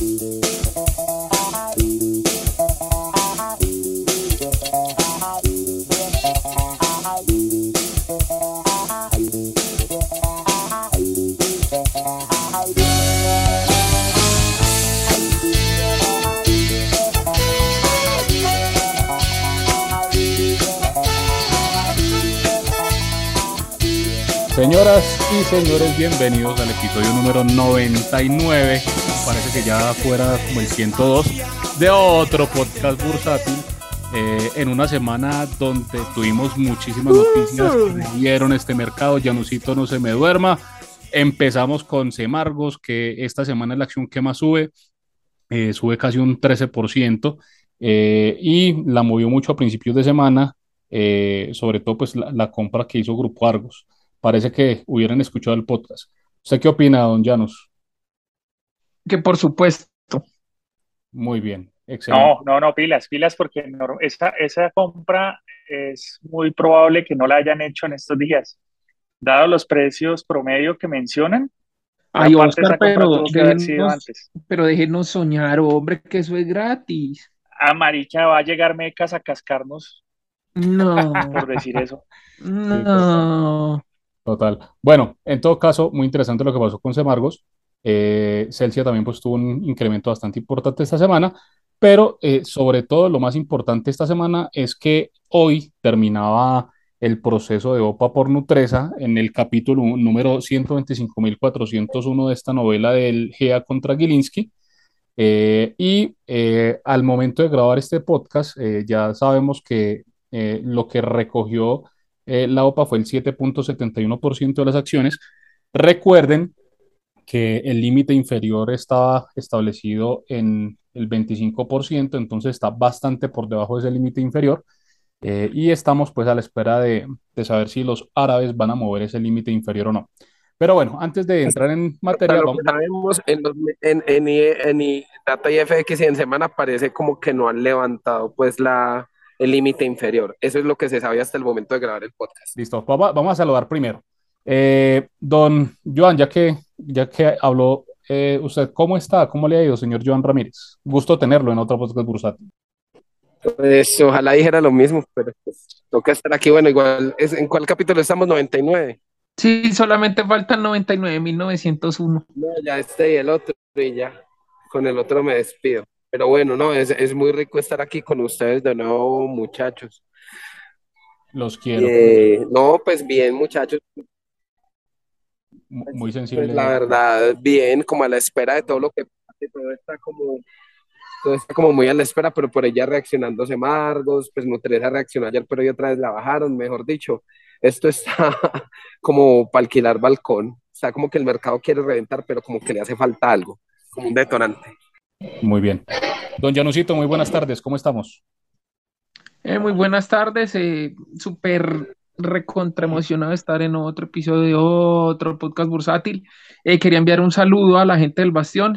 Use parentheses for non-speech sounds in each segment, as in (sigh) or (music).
Música Señoras y señores, bienvenidos al episodio número 99. Parece que ya fuera como el 102 de otro podcast bursátil. Eh, en una semana donde tuvimos muchísimas noticias que dieron este mercado. Janusito no se me duerma. Empezamos con Semargos, que esta semana es la acción que más sube. Eh, sube casi un 13%. Eh, y la movió mucho a principios de semana, sobre todo pues la, la compra que hizo Grupo Argos parece que hubieran escuchado el podcast. ¿Usted qué opina, don Llanos? Que por supuesto. Muy bien, excelente. No, no, no, pilas, pilas, porque esa, esa compra es muy probable que no la hayan hecho en estos días. Dado los precios promedio que mencionan, Ay, Oscar, pero déjenos, pero déjenos soñar, hombre, que eso es gratis. A Maricha va a llegar Mecas a cascarnos. No. Por decir eso. (laughs) No. Total. Bueno, en todo caso, muy interesante lo que pasó con Semargos. Eh, Celsia también pues tuvo un incremento bastante importante esta semana, pero eh, sobre todo lo más importante esta semana es que hoy terminaba el proceso de OPA por Nutresa en el capítulo número 125.401 de esta novela del GEA contra Gilinski. Eh, y al momento de grabar este podcast, ya sabemos que lo que recogió eh, la OPA fue el 7.71% de las acciones. Recuerden que el límite inferior estaba establecido en el 25%, entonces está bastante por debajo de ese límite inferior. Eh, y estamos pues a la espera de, saber si los árabes van a mover ese límite inferior o no. Pero bueno, antes de entrar en materia... Lo que sabemos en, en, en, en, Data y FX en semana parece como que no han levantado pues la, el límite inferior. Eso es lo que se sabía hasta el momento de grabar el podcast. Listo, vamos, a saludar primero. Eh, don Joan, ya que, ya que habló eh, usted, ¿cómo está? ¿Cómo le ha ido, señor Joan Ramírez? Gusto tenerlo en otro podcast bursátil. Pues ojalá dijera lo mismo, pero pues, toca estar aquí. Bueno, igual, ¿en cuál capítulo estamos? 99. Sí, solamente faltan 99.901. No, ya este y el otro, y ya. Con el otro me despido. Pero bueno, no, es, es muy rico estar aquí con ustedes de nuevo, muchachos. Los quiero. Eh, no, pues bien, muchachos. Muy pues, sensible. Pues, la verdad, bien, como a la espera de todo lo que pase, todo está como, todo está como muy a la espera, pero por ella reaccionándose Margos, pues Nutresa reaccionó ayer, pero hoy otra vez la bajaron, mejor dicho. Esto está (laughs) como para alquilar balcón. Está como que el mercado quiere reventar, pero como que le hace falta algo, como un detonante. Muy bien. Don Janusito, muy buenas tardes, ¿cómo estamos? Eh, muy buenas tardes, eh, súper recontra emocionado de estar en otro episodio de otro podcast bursátil. Eh, quería enviar un saludo a la gente del Bastión.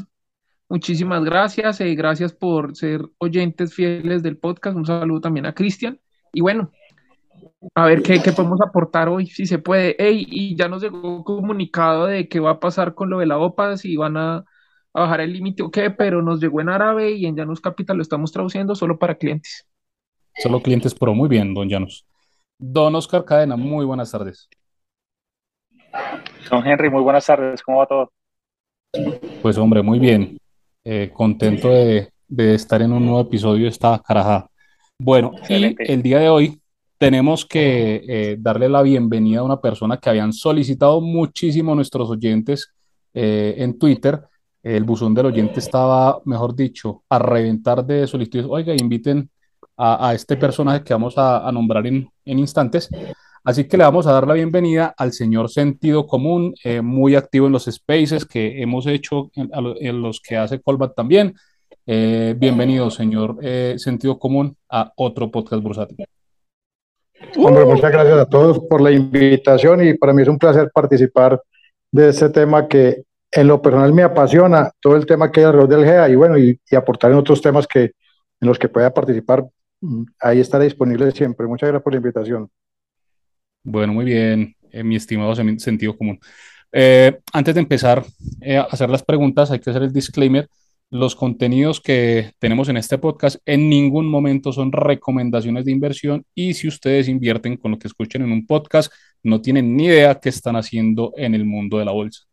Muchísimas gracias, eh, gracias por ser oyentes fieles del podcast. Un saludo también a Cristian. Y bueno, a ver qué, qué, podemos aportar hoy, si se puede. Ey, y ya nos llegó comunicado de qué va a pasar con lo de la OPA, si van a a bajar el límite o qué, pero nos llegó en árabe y en Janus Capital lo estamos traduciendo solo para clientes. Solo clientes pero muy bien, don Janus. Don Oscar Cadena, muy buenas tardes. Don Henry, muy buenas tardes, ¿cómo va todo? Pues hombre, muy bien. Eh, contento de, estar en un nuevo episodio de esta carajada. Bueno, y el día de hoy tenemos que eh, darle la bienvenida a una persona que habían solicitado muchísimo nuestros oyentes eh, en Twitter el buzón del oyente estaba, mejor dicho, a reventar de solicitudes. Oiga, inviten a, este personaje que vamos a, nombrar en, instantes. Así que le vamos a dar la bienvenida al señor Sentido Común, eh, muy activo en los spaces que hemos hecho, en, los que hace Colbat también. Eh, bienvenido, señor eh, Sentido Común, a otro podcast bursátil. Hombre, muchas gracias a todos por la invitación y para mí es un placer participar de este tema que en lo personal me apasiona todo el tema que hay alrededor del GEA y bueno, y, aportar en otros temas que, en los que pueda participar. Mm, ahí estaré disponible siempre. Muchas gracias por la invitación. Bueno, muy bien, eh, mi estimado sentido común. Eh, antes de empezar eh, a hacer las preguntas, hay que hacer el disclaimer Los contenidos que tenemos en este podcast en ningún momento son recomendaciones de inversión y si ustedes invierten con lo que escuchen en un podcast, no tienen ni idea qué están haciendo en el mundo de la bolsa.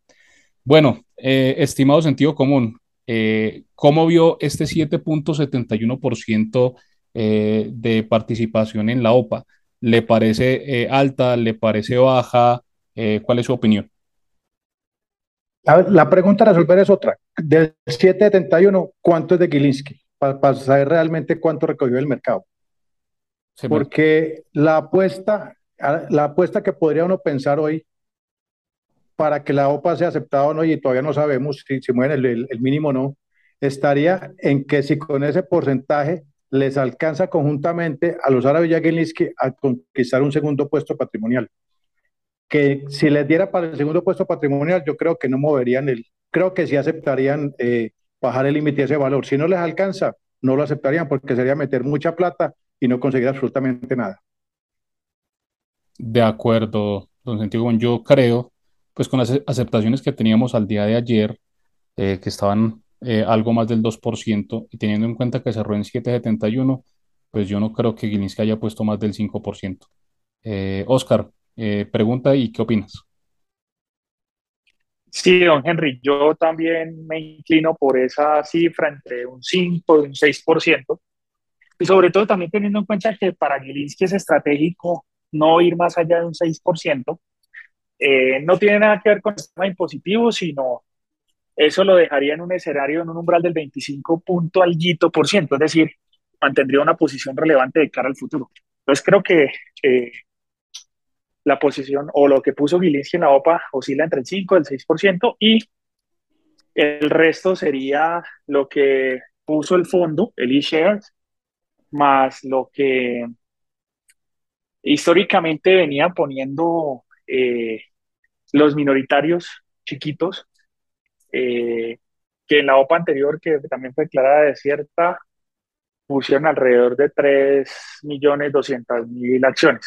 Bueno, eh, estimado sentido común, eh, ¿cómo vio este 7.71% eh, de participación en la OPA? ¿Le parece eh, alta? ¿Le parece baja? Eh, ¿Cuál es su opinión? La, pregunta a resolver es otra. Del 771, ¿cuánto es de Gilinski? Para saber realmente cuánto recogió el mercado. Porque la apuesta, la apuesta que podría uno pensar hoy para que la OPA sea aceptada o no, y todavía no sabemos si, si mueven el, mínimo o no, estaría en que si con ese porcentaje les alcanza conjuntamente a los árabes y a Gilinski a conquistar un segundo puesto patrimonial que si les diera para el segundo puesto patrimonial, yo creo que no moverían el, creo que sí aceptarían eh, bajar el límite de ese valor. Si no les alcanza, no lo aceptarían porque sería meter mucha plata y no conseguir absolutamente nada. De acuerdo, don Santiago. Yo creo, pues con las aceptaciones que teníamos al día de ayer, eh, que estaban eh, algo más del 2%, y teniendo en cuenta que cerró en 7.71, pues yo no creo que Gilinski haya puesto más del 5%. Oscar, eh, pregunta y qué opinas. Sí, don Henry, yo también me inclino por esa cifra entre un 5 y un 6%, y sobre todo también teniendo en cuenta que para Gilinski es estratégico no ir más allá de un 6%, eh, no tiene nada que ver con el sistema impositivo, sino eso lo dejaría en un escenario, en un umbral del 25 punto alguito por ciento, es decir, mantendría una posición relevante de cara al futuro. Entonces creo que eh, la posición o lo que puso Gilinski en la OPA oscila entre el 5 y el 6% y el resto sería lo que puso el fondo, el eShares, más lo que históricamente venía poniendo eh, los minoritarios chiquitos, eh, que en la OPA anterior, que también fue declarada desierta, pusieron alrededor de 3.200.000 acciones.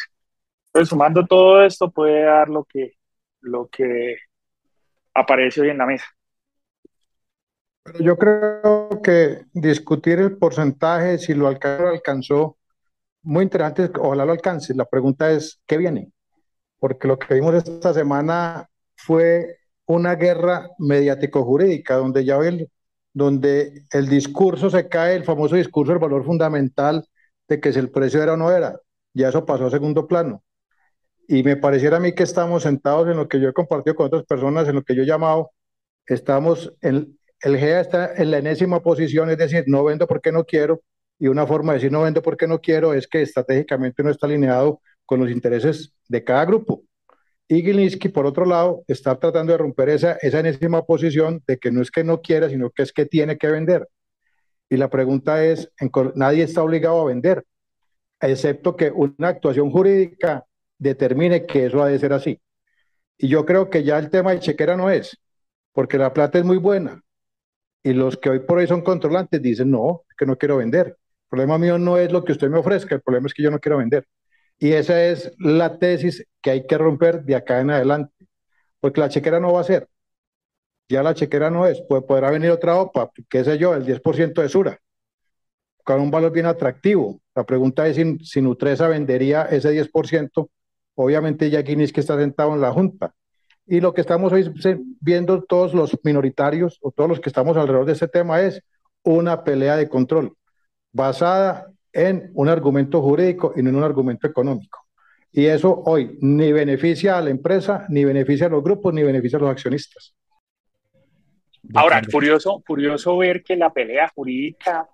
Pues sumando todo esto puede dar lo que, lo que aparece hoy en la mesa. Pero yo creo que discutir el porcentaje, si lo alcanzó, muy interesante, ojalá lo alcance. La pregunta es, ¿qué viene? Porque lo que vimos esta semana fue una guerra mediático-jurídica, donde ya el, donde el discurso se cae, el famoso discurso del valor fundamental de que si el precio era o no era, ya eso pasó a segundo plano. Y me pareciera a mí que estamos sentados en lo que yo he compartido con otras personas, en lo que yo he llamado, estamos en, el GEA está en la enésima posición, es decir, no vendo porque no quiero, y una forma de decir no vendo porque no quiero es que estratégicamente no está alineado con los intereses de cada grupo. Y Gilinski, por otro lado, está tratando de romper esa, esa enésima posición de que no es que no quiera, sino que es que tiene que vender. Y la pregunta es, nadie está obligado a vender, excepto que una actuación jurídica determine que eso ha de ser así. Y yo creo que ya el tema de chequera no es, porque la plata es muy buena. Y los que hoy por hoy son controlantes dicen, no, que no quiero vender. El problema mío no es lo que usted me ofrezca, el problema es que yo no quiero vender. Y esa es la tesis que hay que romper de acá en adelante, porque la chequera no va a ser. Ya la chequera no es, pues podrá venir otra OPA, qué sé yo, el 10% de Sura, con un valor bien atractivo. La pregunta es si, si Nutresa vendería ese 10% obviamente ya que está sentado en la Junta. Y lo que estamos hoy viendo todos los minoritarios o todos los que estamos alrededor de ese tema es una pelea de control basada en un argumento jurídico y no en un argumento económico. Y eso hoy ni beneficia a la empresa, ni beneficia a los grupos, ni beneficia a los accionistas. Ahora, curioso, curioso ver que la pelea jurídica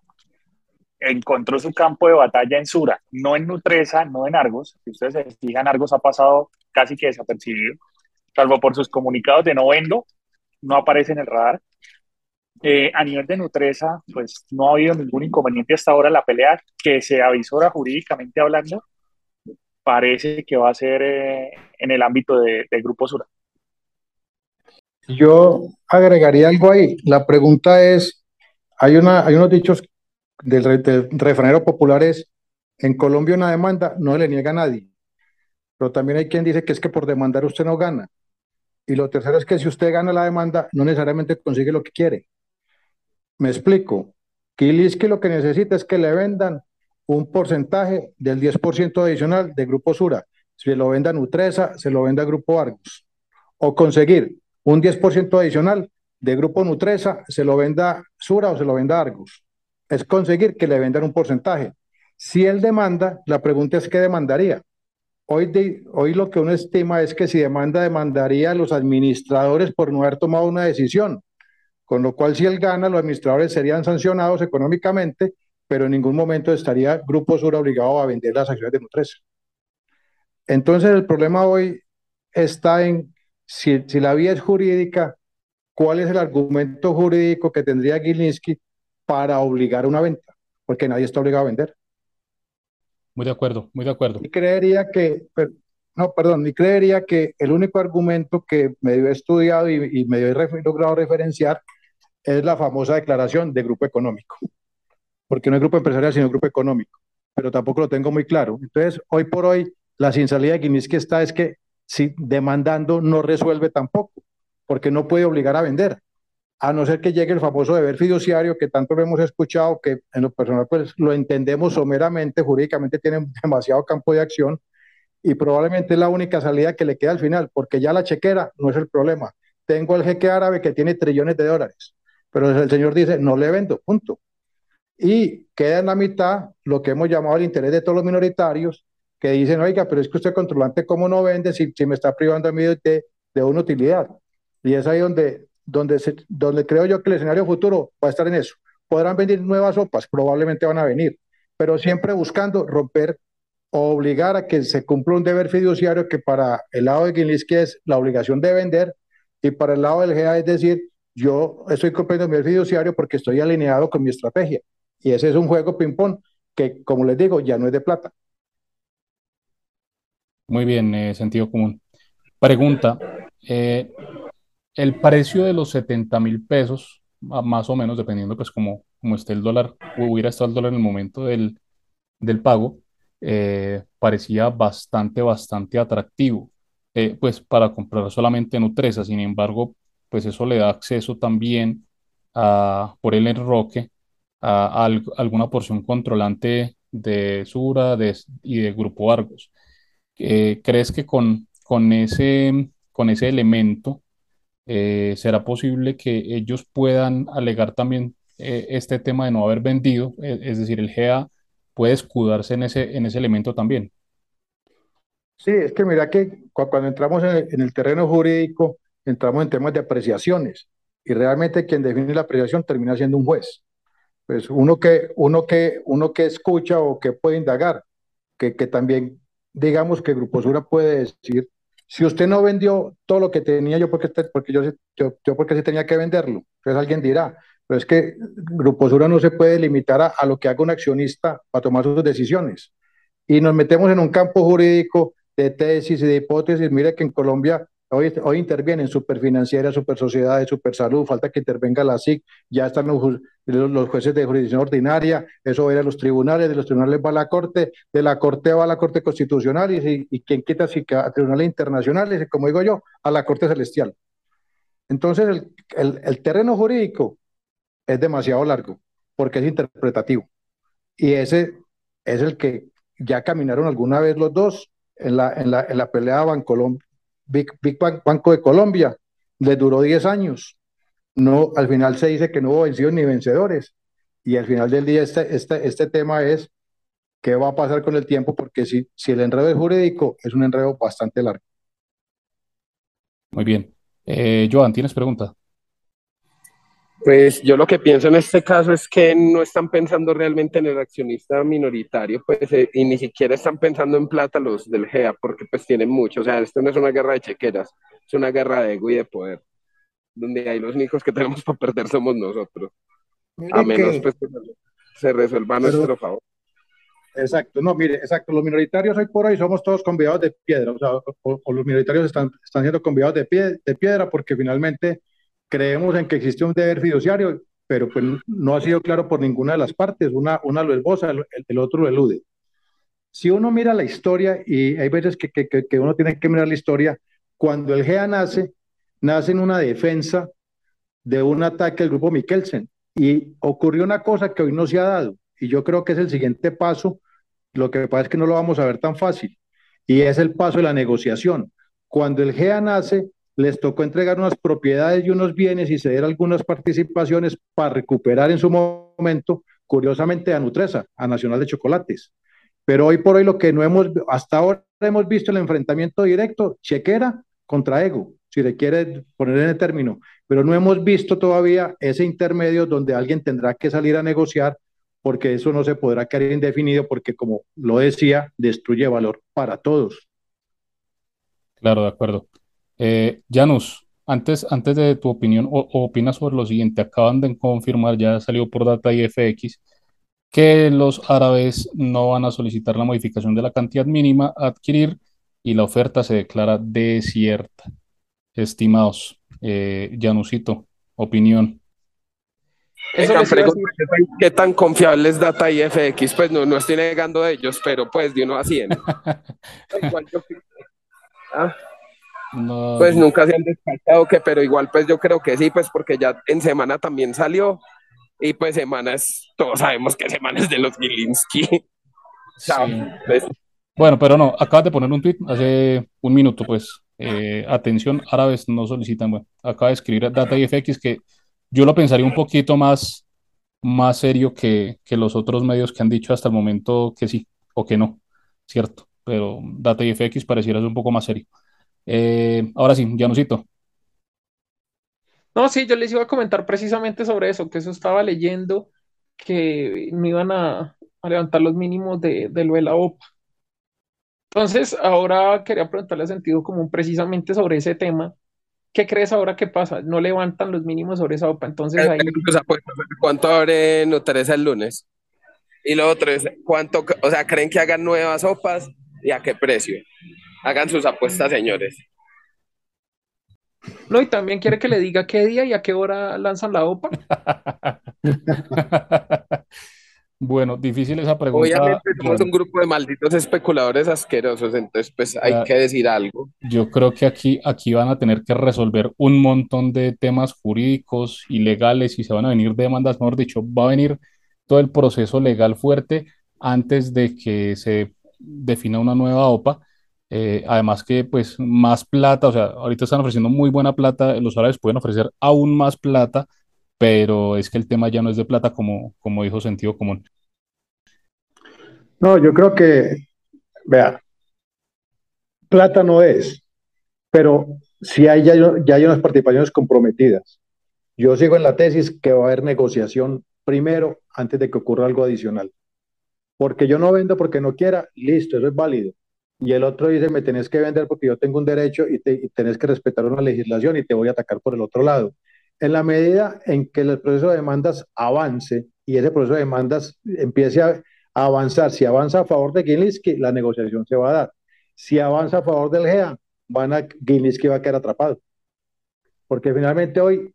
encontró su campo de batalla en Sura, no en Nutresa, no en Argos. Si ustedes se fijan, Argos ha pasado casi que desapercibido, salvo por sus comunicados de no vendo, no aparece en el radar. Eh, a nivel de Nutresa, pues no ha habido ningún inconveniente hasta ahora. La pelea que se avisora jurídicamente hablando parece que va a ser eh, en el ámbito del Grupo Sura. Yo agregaría algo ahí. La pregunta es, hay, una, hay unos dichos del, del popular es, en Colombia una demanda no le niega a nadie, pero también hay quien dice que es que por demandar usted no gana. Y lo tercero es que si usted gana la demanda, no necesariamente consigue lo que quiere. Me explico. Gilinski lo que necesita es que le vendan un porcentaje del 10% adicional de Grupo Sura. Se lo venda Nutresa, se lo venda Grupo Argos. O conseguir un 10% adicional de Grupo Nutresa, se lo venda Sura o se lo venda Argos. Es conseguir que le vendan un porcentaje. Si él demanda, la pregunta es qué demandaría. Hoy, hoy lo que uno estima es que si demanda, demandaría a los administradores por no haber tomado una decisión. Con lo cual, si él gana, los administradores serían sancionados económicamente, pero en ningún momento estaría Grupo Sur obligado a vender las acciones de Nutresa. Entonces, el problema hoy está en si, si la vía es jurídica, ¿cuál es el argumento jurídico que tendría Gilinski para obligar una venta? Porque nadie está obligado a vender. Muy de acuerdo, muy de acuerdo. Y creería que, no, perdón, y creería que el único argumento que medio he estudiado y, me medio he logrado referenciar es la famosa declaración de grupo económico. Porque no es grupo empresarial, sino grupo económico. Pero tampoco lo tengo muy claro. Entonces, hoy por hoy, la sin salida de Guinness que está es que si demandando no resuelve tampoco, porque no puede obligar a vender a no ser que llegue el famoso deber fiduciario que tanto lo hemos escuchado, que en lo personal pues lo entendemos someramente, jurídicamente tiene (laughs) demasiado campo de acción y probablemente es la única salida que le queda al final, porque ya la chequera no es el problema. Tengo el jeque árabe que tiene trillones de dólares, pero el señor dice, no le vendo, punto. Y queda en la mitad lo que hemos llamado el interés de todos los minoritarios, que dicen, oiga, pero es que usted controlante, ¿cómo no vende si, si me está privando a mí de, de una utilidad? Y es ahí donde donde, donde creo yo que el escenario futuro va a estar en eso. Podrán venir nuevas sopas, probablemente van a venir, pero siempre buscando romper o obligar a que se cumpla un deber fiduciario que para el lado de Gilinski es la obligación de vender y para el lado del GA es decir, yo estoy cumpliendo mi fiduciario porque estoy alineado con mi estrategia. Y ese es un juego ping-pong que, como les digo, ya no es de plata. Muy bien, eh, sentido común. Pregunta, eh, el precio de los 70 mil pesos, más o menos, dependiendo pues como, como esté el dólar, hubiera estado el dólar en el momento del, del pago, eh, parecía bastante, bastante atractivo, eh, pues para comprar solamente Nutresa. Sin embargo, pues eso le da acceso también a, por el enroque a, alguna porción controlante de Sura y de Grupo Argos. Eh, ¿Crees que con, con, ese, con ese elemento eh, ¿será posible que ellos puedan alegar también eh, este tema de no haber vendido? Eh, es decir, el GA puede escudarse en ese, en ese elemento también. Sí, es que mira que cuando entramos en el, terreno jurídico, entramos en temas de apreciaciones y realmente quien define la apreciación termina siendo un juez. Pues uno que, uno que, uno que escucha o que puede indagar, que, que también digamos que Gruposura puede decir si usted no vendió todo lo que tenía, yo porque, porque yo, yo, porque sí tenía que venderlo. Entonces alguien dirá, pero es que Grupo Sura no se puede limitar a, lo que haga un accionista para tomar sus decisiones. Y nos metemos en un campo jurídico de tesis y de hipótesis. Mire que en Colombia Hoy, intervienen superfinancieras, super sociedades, super salud, falta que intervenga la SIC, ya están los, jueces de jurisdicción ordinaria, eso va a ir a los tribunales, de los tribunales va a la Corte, de la Corte va a la Corte Constitucional y, y quien quita si a tribunales internacionales, y como digo yo, a la Corte Celestial. Entonces, el, terreno jurídico es demasiado largo porque es interpretativo. Y ese es el que ya caminaron alguna vez los dos en la, en la, en la pelea Big, Banco de Colombia, le duró 10 años. No, al final se dice que no hubo vencidos ni vencedores. Y al final del día este, este, este tema es qué va a pasar con el tiempo, porque si, si el enredo es jurídico, es un enredo bastante largo. Muy bien. Eh, Joan, ¿tienes pregunta? Pues yo lo que pienso en este caso es que no están pensando realmente en el accionista minoritario, pues, eh, y ni siquiera están pensando en plata los del GEA, porque pues tienen mucho. O sea, esto no es una guerra de chequeras, es una guerra de ego y de poder, donde hay los únicos que tenemos (laughs) para perder somos nosotros. a menos pues, que se resuelva a nuestro favor. Exacto, no, mire, exacto, los minoritarios hoy por hoy somos todos convidados de piedra, o sea, o, los minoritarios están, están siendo convidados de, pie, de piedra porque finalmente creemos en que existe un deber fiduciario, pero pues no ha sido claro por ninguna de las partes. Una, una lo esboza, el, el otro lo elude. Si uno mira la historia, y hay veces que, que, que uno tiene que mirar la historia, cuando el GEA nace, nace en una defensa de un ataque del grupo Mikkelsen. Y ocurrió una cosa que hoy no se ha dado, y yo creo que es el siguiente paso, lo que pasa es que no lo vamos a ver tan fácil, y es el paso de la negociación. Cuando el GEA nace, les tocó entregar unas propiedades y unos bienes y ceder algunas participaciones para recuperar en su momento, curiosamente, a Nutresa, a Nacional de Chocolates. Pero hoy por hoy lo que no hemos, hasta ahora hemos visto el enfrentamiento directo, chequera contra ego, si le quiere poner en el término, pero no hemos visto todavía ese intermedio donde alguien tendrá que salir a negociar porque eso no se podrá quedar indefinido porque como lo decía, destruye valor para todos. Claro, de acuerdo. Eh, Janus, antes, antes de tu opinión, o, opinas sobre lo siguiente, acaban de confirmar, ya salió por data IFX, que los árabes no van a solicitar la modificación de la cantidad mínima a adquirir y la oferta se declara desierta. Estimados, eh, Janusito, opinión. Eso ¿Qué tan confiable es Data IFX? Pues no, no estoy negando de ellos, pero pues de uno a 100. (laughs) ¿Ah? Pues nunca se han descartado que, pero igual pues yo creo que sí, pues porque ya en semana también salió y pues semanas, todos sabemos que semanas de los Gilinski. Pues, bueno, pero no, acabas de poner un tweet hace un minuto, pues eh, atención, árabes no solicitan, bueno, acaba de escribir Data IFX que yo lo pensaría un poquito más, más serio que, que los otros medios que han dicho hasta el momento que sí o que no, ¿cierto? Pero Data IFX pareciera ser un poco más serio. Eh, ahora sí, Janusito. No, sí, yo les iba a comentar precisamente sobre eso, que eso estaba leyendo que me iban a, levantar los mínimos de, lo de la OPA. Entonces, ahora quería preguntarle a sentido común precisamente sobre ese tema. ¿Qué crees ahora que pasa? No levantan los mínimos sobre esa OPA. Entonces, ahí... ¿cuánto abre Nutresa el lunes? Y lo otro es, ¿cuánto, o sea, creen que hagan nuevas OPAs y a qué precio? Hagan sus apuestas, señores. No, y también quiere que le diga qué día y a qué hora lanzan la OPA. (laughs) bueno, difícil esa pregunta. Obviamente somos un grupo de malditos especuladores asquerosos, entonces pues hay que decir algo. Yo creo que aquí, aquí van a tener que resolver un montón de temas jurídicos y legales y se van a venir demandas, mejor dicho, va a venir todo el proceso legal fuerte antes de que se defina una nueva OPA eh, además que pues más plata, o sea, ahorita están ofreciendo muy buena plata, los árabes pueden ofrecer aún más plata, pero es que el tema ya no es de plata como, como dijo sentido común. No, yo creo que, vea, plata no es, pero si hay ya, ya hay unas participaciones comprometidas. Yo sigo en la tesis que va a haber negociación primero antes de que ocurra algo adicional. Porque yo no vendo porque no quiera, listo, eso es válido y el otro dice, me tenés que vender porque yo tengo un derecho y, te, tenés que respetar una legislación y te voy a atacar por el otro lado. En la medida en que el proceso de demandas avance y ese proceso de demandas empiece a, avanzar, si avanza a favor de Gilinski, la negociación se va a dar. Si avanza a favor del GEA, van a, Gilinski va a quedar atrapado. Porque finalmente hoy,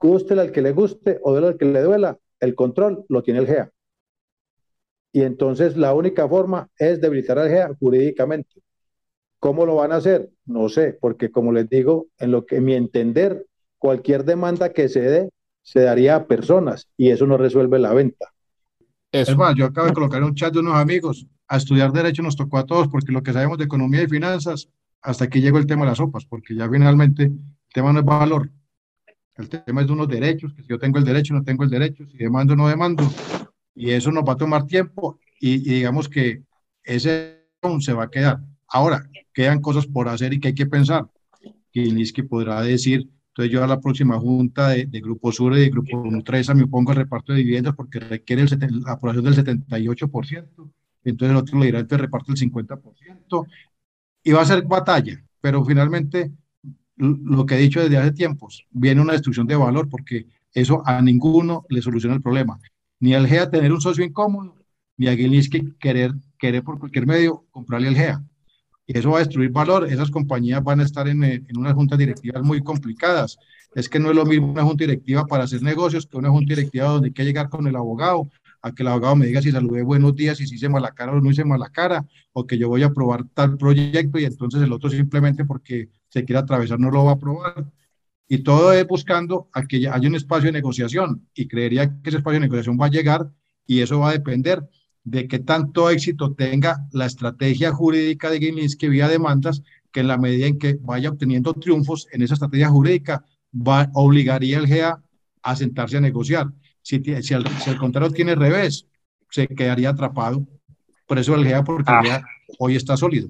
guste al que le guste o duele al que le duela, el control lo tiene el GEA y entonces la única forma es debilitar al GEA jurídicamente. ¿Cómo lo van a hacer? No sé, porque como les digo, en lo que mi entender, cualquier demanda que se dé se daría a personas y eso no resuelve la venta. Es más, yo acabo de colocar un chat de unos amigos, a estudiar derecho nos tocó a todos porque lo que sabemos de economía y finanzas, hasta aquí llegó el tema de las sopas, porque ya finalmente el tema no es valor, el tema es de unos derechos, que si yo tengo el derecho, no tengo el derecho, si demando, no demando, y eso nos va a tomar tiempo y, digamos que ese se va a quedar. Ahora, quedan cosas por hacer y que hay que pensar. que podrá decir, entonces yo a la próxima junta de, Grupo Sur y de Grupo Nutresa me opongo al reparto de dividendos porque requiere el, la aprobación del 78%, entonces el otro le dirá, entonces reparto el 50%, y va a ser batalla, pero finalmente lo que he dicho desde hace tiempos, viene una destrucción de valor porque eso a ninguno le soluciona el problema ni al GEA tener un socio incómodo, ni a Gilinski querer, querer por cualquier medio comprarle al GEA. Y eso va a destruir valor. Esas compañías van a estar en, en unas juntas directivas muy complicadas. Es que no es lo mismo una junta directiva para hacer negocios que una junta directiva donde hay que llegar con el abogado, a que el abogado me diga si saludé buenos días si hice mala cara o no hice mala cara, o que yo voy a aprobar tal proyecto y entonces el otro simplemente porque se quiere atravesar no lo va a aprobar. Y todo es buscando a que haya un espacio de negociación y creería que ese espacio de negociación va a llegar y eso va a depender de qué tanto éxito tenga la estrategia jurídica de Gilinski vía demandas, que en la medida en que vaya obteniendo triunfos en esa estrategia jurídica, va, obligaría al GEA a sentarse a negociar. Si, si, el, si el contrato tiene revés, se quedaría atrapado. Por eso el GEA, porque el GEA hoy está sólido.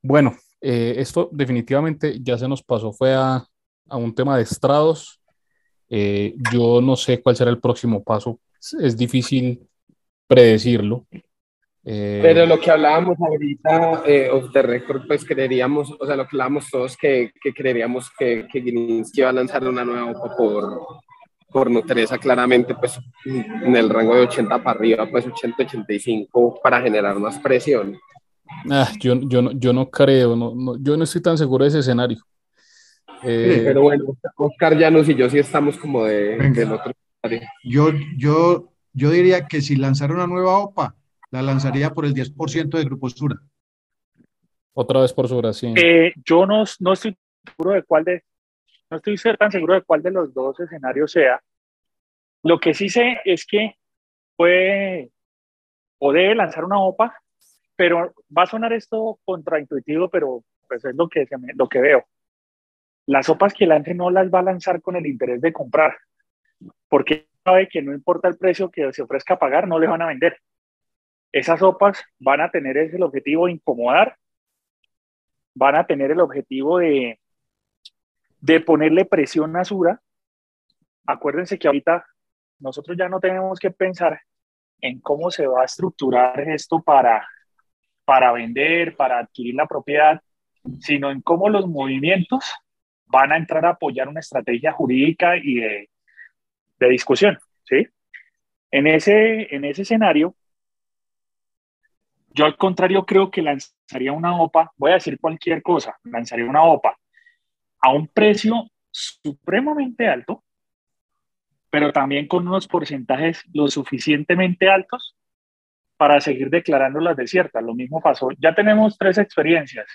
Bueno, eh, esto definitivamente ya se nos pasó, fue a, a un tema de estrados. Eh, yo no sé cuál será el próximo paso. Es difícil predecirlo. Eh, Pero lo que hablábamos ahorita, eh, of the record, pues creeríamos, o sea, lo que hablábamos todos, que, que creeríamos que, que Gilinski iba a lanzar una nueva OPA por, por Nutresa, claramente, pues en el rango de 80 para arriba, pues 80-85 para generar más presión. Ah, yo, yo, no, yo no creo, no, no, yo no estoy tan seguro de ese escenario. Eh, pero bueno, Oscar Llanos y yo sí estamos como de, del otro escenario. Yo, yo, yo diría que si lanzara una nueva OPA, la lanzaría por el 10% de Grupo Sura. Otra vez por Sura, sí. Eh, yo no, no estoy seguro de cuál de, no estoy tan seguro de cuál de los dos escenarios sea. Lo que sí sé es que puede o debe lanzar una OPA, pero va a sonar esto contraintuitivo, pero pues es lo que, lo que veo. Las OPAs que lance no las va a lanzar con el interés de comprar, porque sabe que no importa el precio que se ofrezca a pagar, no le van a vender. Esas sopas van a tener ese objetivo de incomodar, van a tener el objetivo de, de ponerle presión a Sura. Acuérdense que ahorita nosotros ya no tenemos que pensar en cómo se va a estructurar esto para, para vender, para adquirir la propiedad, sino en cómo los movimientos van a entrar a apoyar una estrategia jurídica y de, discusión, ¿sí? En ese, en ese escenario, yo al contrario creo que lanzaría una OPA, voy a decir cualquier cosa, lanzaría una OPA a un precio supremamente alto, pero también con unos porcentajes lo suficientemente altos para seguir declarando las desiertas. Lo mismo pasó. Ya tenemos tres experiencias,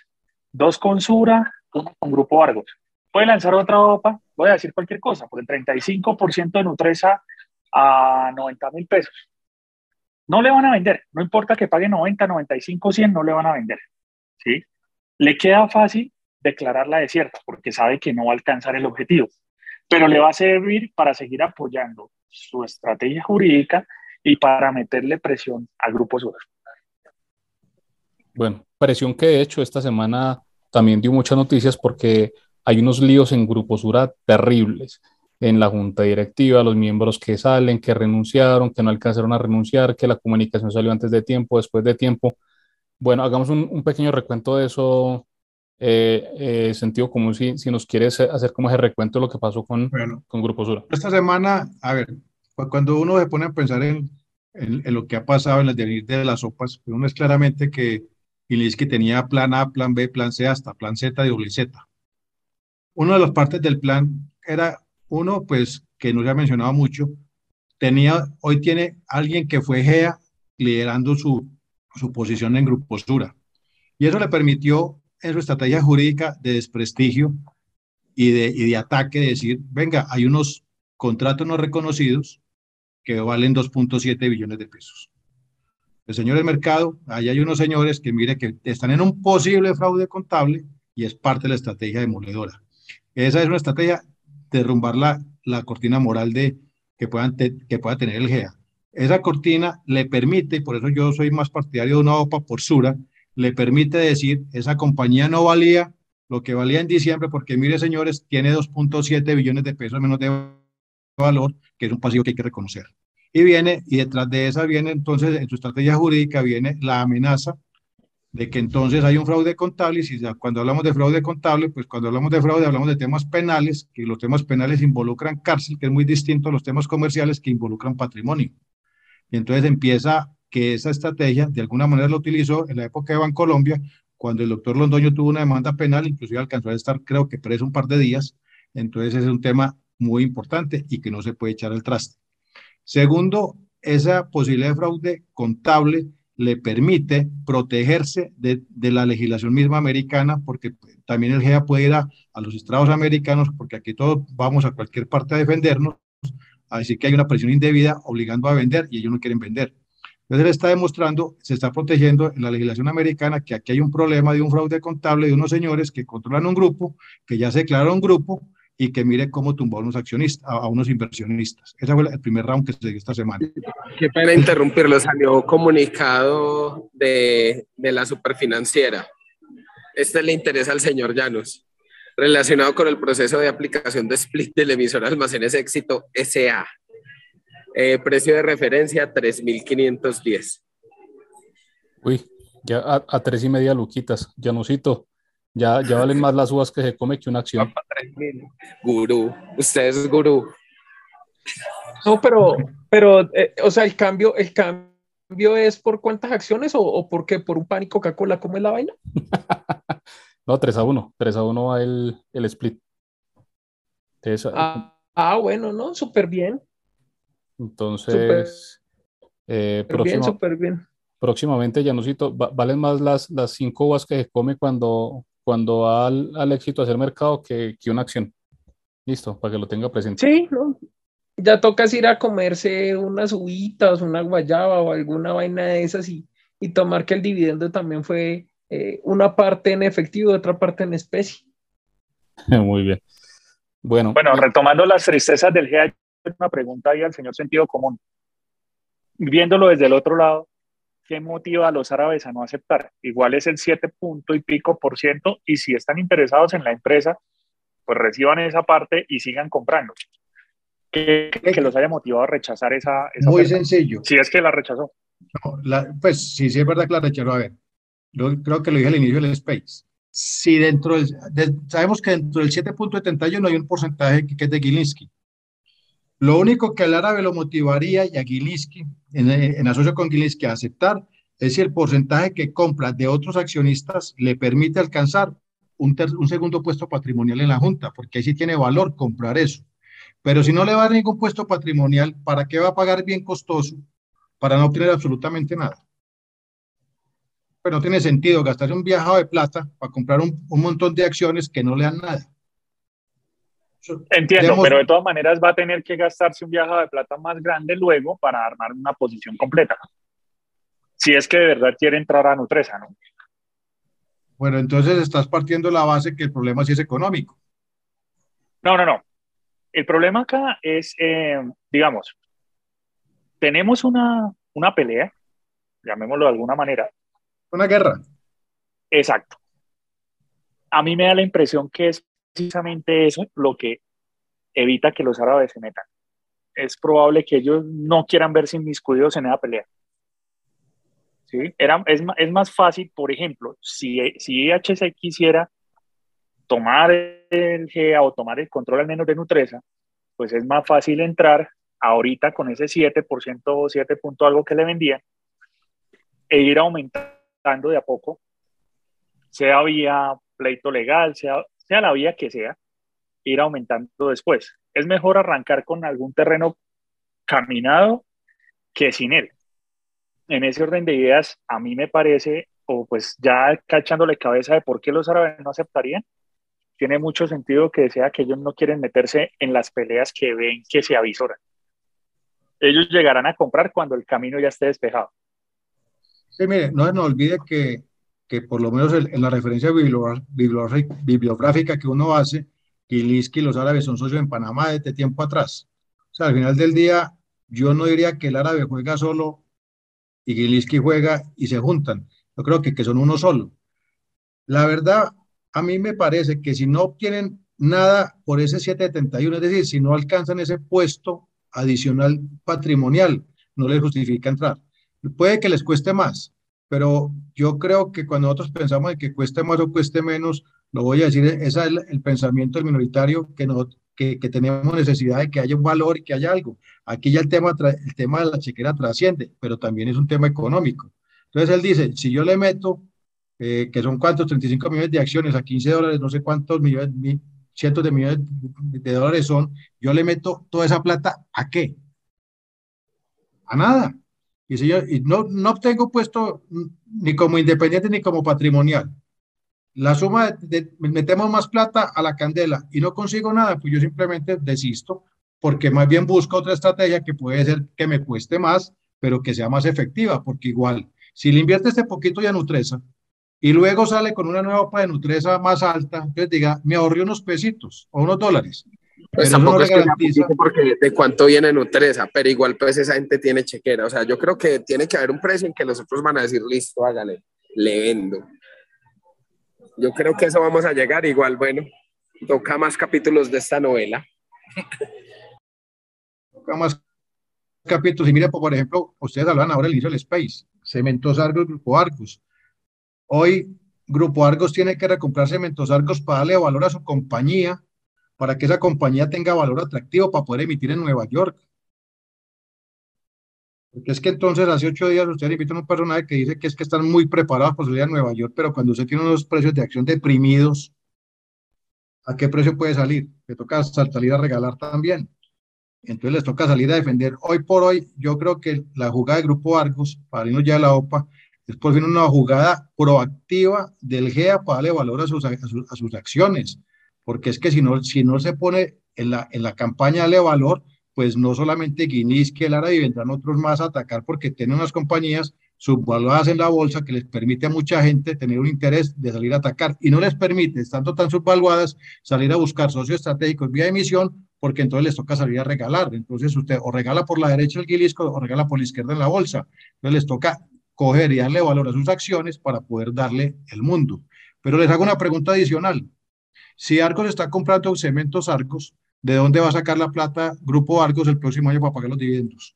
dos con Sura, una con Grupo Argos. Puede lanzar otra OPA, voy a decir cualquier cosa, por el 35% de Nutresa a 90 mil pesos. No le van a vender, no importa que pague 90, 95, 100, no le van a vender. ¿sí? Le queda fácil declararla desierta porque sabe que no va a alcanzar el objetivo, pero le va a servir para seguir apoyando su estrategia jurídica y para meterle presión al Grupo Sur. Bueno, presión que de hecho esta semana también dio muchas noticias porque hay unos líos en Grupo Sura terribles en la junta directiva, los miembros que salen, que renunciaron, que no alcanzaron a renunciar, que la comunicación salió antes de tiempo, después de tiempo. Bueno, hagamos un, un pequeño recuento de eso, eh, eh, sentido común, si, si nos quieres hacer como ese recuento de lo que pasó con, Bueno, con Grupo Sura. esta semana, a ver, cuando uno se pone a pensar en, en, en lo que ha pasado en el devenir de las sopas, pues uno es claramente que Gilinski tenía plan A, plan B, plan C, hasta plan Z y doble Z. Una de las partes del plan era, uno, pues, que no se ha mencionado mucho, tenía, hoy tiene alguien que fue GEA liderando su, su posición en Grupo Sura. Y eso le permitió en su estrategia jurídica de desprestigio y de, y de ataque, de decir, venga, hay unos contratos no reconocidos que valen 2.7 billones de pesos. El señor del mercado, ahí hay unos señores que mire que están en un posible fraude contable y es parte de la estrategia demoledora. Esa es una estrategia derrumbar la, la cortina moral de que, puedan te- que pueda tener el GEA. Esa cortina le permite, por eso yo soy más partidario de una OPA por Sura, le permite decir, esa compañía no valía lo que valía en diciembre, porque mire, señores, tiene 2.7 billones de pesos menos de valor, que es un pasivo que hay que reconocer. Y viene, y detrás de esa viene entonces, en su estrategia jurídica, viene la amenaza de que entonces hay un fraude contable, y si ya- cuando hablamos de fraude contable, pues cuando hablamos de fraude hablamos de temas penales, que los temas penales involucran cárcel, que es muy distinto a los temas comerciales que involucran patrimonio. Y entonces empieza que esa estrategia, de alguna manera lo utilizó en la época de Bancolombia, cuando el doctor Londoño tuvo una demanda penal, inclusive alcanzó a estar, creo que preso un par de días. Entonces es un tema muy importante y que no se puede echar al traste. Segundo, esa posibilidad de fraude contable le permite protegerse de, la legislación misma americana, porque también el GEA puede ir a, los estados americanos, porque aquí todos vamos a cualquier parte a defendernos, a decir que hay una presión indebida obligando a vender y ellos no quieren vender. Entonces él está demostrando, se está protegiendo en la legislación americana que aquí hay un problema de un fraude contable de unos señores que controlan un grupo, que ya se declararon un grupo y que mire cómo tumbó a unos accionistas, a, unos inversionistas. Ese fue el primer round que se dio esta semana. Qué pena interrumpirlo, salió comunicado de, de la superfinanciera. Este le interesa al señor Llanos, relacionado con el proceso de aplicación de split del emisor Almacenes Éxito SA. Eh, precio de referencia 3.510. Uy, ya a, a, tres y media luquitas, Llanocito. Ya, ya valen más las uvas que se come que una acción. Gurú, usted es gurú. No, pero, pero, eh, o sea, el cambio, el cambio es por cuántas acciones o, o por qué, por un pan y Coca-Cola, ¿cómo es la vaina? (laughs) no, 3 a 1, 3 a 1 va el, el split. ah, ah, bueno, ¿no? Súper bien. Entonces, eh, bien, súper bien. Próximamente, Janusito, valen más las, las cinco uvas que se come cuando, cuando va al, éxito hacer mercado que, que, una acción. Listo, para que lo tenga presente. Sí, ¿no? ya tocas ir a comerse unas uvitas, una guayaba o alguna vaina de esas y, y tomar que el dividendo también fue eh, una parte en efectivo, otra parte en especie. (laughs) Muy bien. Bueno, bueno, retomando las tristezas del GH, una pregunta ahí al señor sentido común. Viéndolo desde el otro lado, ¿qué motiva a los árabes a no aceptar? Igual es el 7 punto y pico por ciento y si están interesados en la empresa, pues reciban esa parte y sigan comprando. ¿Qué, que los haya motivado a rechazar esa, Muy sencillo. Si es que la rechazó. pues sí, sí es verdad que la rechazó. A ver, yo creo que lo dije al inicio del Space. Si dentro del, sabemos que dentro del 7.71 hay un porcentaje que es de Gilinski. Lo único que al árabe lo motivaría y a Gilinski, en, en asocio con Gilinski, a aceptar es si el porcentaje que compra de otros accionistas le permite alcanzar un, un, segundo puesto patrimonial en la Junta, porque ahí sí tiene valor comprar eso. Pero si no le va a dar ningún puesto patrimonial, ¿para qué va a pagar bien costoso para no obtener absolutamente nada? Pero no tiene sentido gastar un viajado de plata para comprar un, un montón de acciones que no le dan nada. Entiendo, pero de todas maneras va a tener que gastarse un viaje de plata más grande luego para armar una posición completa. Si es que de verdad quiere entrar a Nutresa, ¿no? Bueno, entonces estás partiendo la base que el problema sí es económico. No, no, no. El problema acá es, eh, digamos, tenemos una, una pelea, llamémoslo de alguna manera. Una guerra. Exacto. A mí me da la impresión que es precisamente eso lo que evita que los árabes se metan. Es probable que ellos no quieran verse inmiscuidos en esa pelea. ¿Sí? Era, es, es más fácil, por ejemplo, si, si IHC quisiera tomar el GEA o tomar el control al menos de Nutresa, pues es más fácil entrar ahorita con ese 7% o 7 punto algo que le vendían e ir aumentando de a poco, sea vía pleito legal, sea sea la vía que sea, ir aumentando después. Es mejor arrancar con algún terreno caminado que sin él. En ese orden de ideas, a mí me parece, o pues ya cachándole cabeza de por qué los árabes no aceptarían, tiene mucho sentido que sea que ellos no quieren meterse en las peleas que ven que se avisoran. Ellos llegarán a comprar cuando el camino ya esté despejado. Sí, mire, no se nos olvide que que por lo menos en, la referencia bibliográfica que uno hace, Gilinski y los árabes son socios en Panamá desde tiempo atrás. O sea, al final del día, yo no diría que el árabe juega solo y Gilinski juega y se juntan. Yo creo que, que son uno solo. La verdad, a mí me parece que si no obtienen nada por ese 771, es decir, si no alcanzan ese puesto adicional patrimonial, no les justifica entrar. Puede que les cueste más, pero yo creo que cuando nosotros pensamos en que cueste más o cueste menos, lo voy a decir, ese es el, pensamiento del minoritario que, no, que, que, tenemos necesidad de que haya un valor y que haya algo. Aquí ya el tema, el tema de la chequera trasciende, pero también es un tema económico. Entonces él dice, si yo le meto, eh, que son cuántos, 35 millones de acciones a 15 dólares, no sé cuántos millones, cientos de millones de dólares son, yo le meto toda esa plata, ¿a qué? A nada. Y, si yo, no, no obtengo puesto ni como independiente ni como patrimonial, la suma de, metemos más plata a la candela y no consigo nada, pues yo simplemente desisto, porque más bien busco otra estrategia que puede ser que me cueste más, pero que sea más efectiva, porque igual, si le invierte este poquito ya Nutresa y luego sale con una nueva OPA de Nutresa más alta, entonces diga, me ahorré unos pesitos o unos dólares. Pues tampoco es que porque de cuánto viene Nutresa, pero igual pues esa gente tiene chequera, o sea, yo creo que tiene que haber un precio en que los otros van a decir, listo, hágale, le vendo. Yo creo que eso vamos a llegar. Igual, bueno, toca más capítulos de esta novela. Toca más capítulos. Y mira, por ejemplo, ustedes hablan ahora del inicio del Space, Cementos Argos, Grupo Argos. Hoy, Grupo Argos tiene que recomprar Cementos Argos para darle valor a su compañía, para que esa compañía tenga valor atractivo para poder emitir en Nueva York. Porque es que entonces hace ocho días usted invita a un personaje que dice que es que están muy preparados para salir a Nueva York, pero cuando usted tiene unos precios de acción deprimidos, ¿a qué precio puede salir? Le toca salir a regalar también. Entonces les toca salir a defender. Hoy por hoy, yo creo que la jugada de Grupo Argos, para irnos ya a la OPA, es por fin una jugada proactiva del GEA para darle valor a sus, a sus, acciones. Porque es que si no, si no se pone en la, en la campaña darle valor, pues no solamente Guinness, que Lara y vendrán otros más a atacar porque tienen unas compañías subvaluadas en la bolsa que les permite a mucha gente tener un interés de salir a atacar y no les permite, estando tan subvaluadas, salir a buscar socios estratégicos vía emisión porque entonces les toca salir a regalar. Entonces usted o regala por la derecha el guilisco o regala por la izquierda en la bolsa. Entonces les toca coger y darle valor a sus acciones para poder darle el mundo. Pero les hago una pregunta adicional. Si Arcos está comprando cementos Arcos, ¿De dónde va a sacar la plata Grupo Argos el próximo año para pagar los dividendos?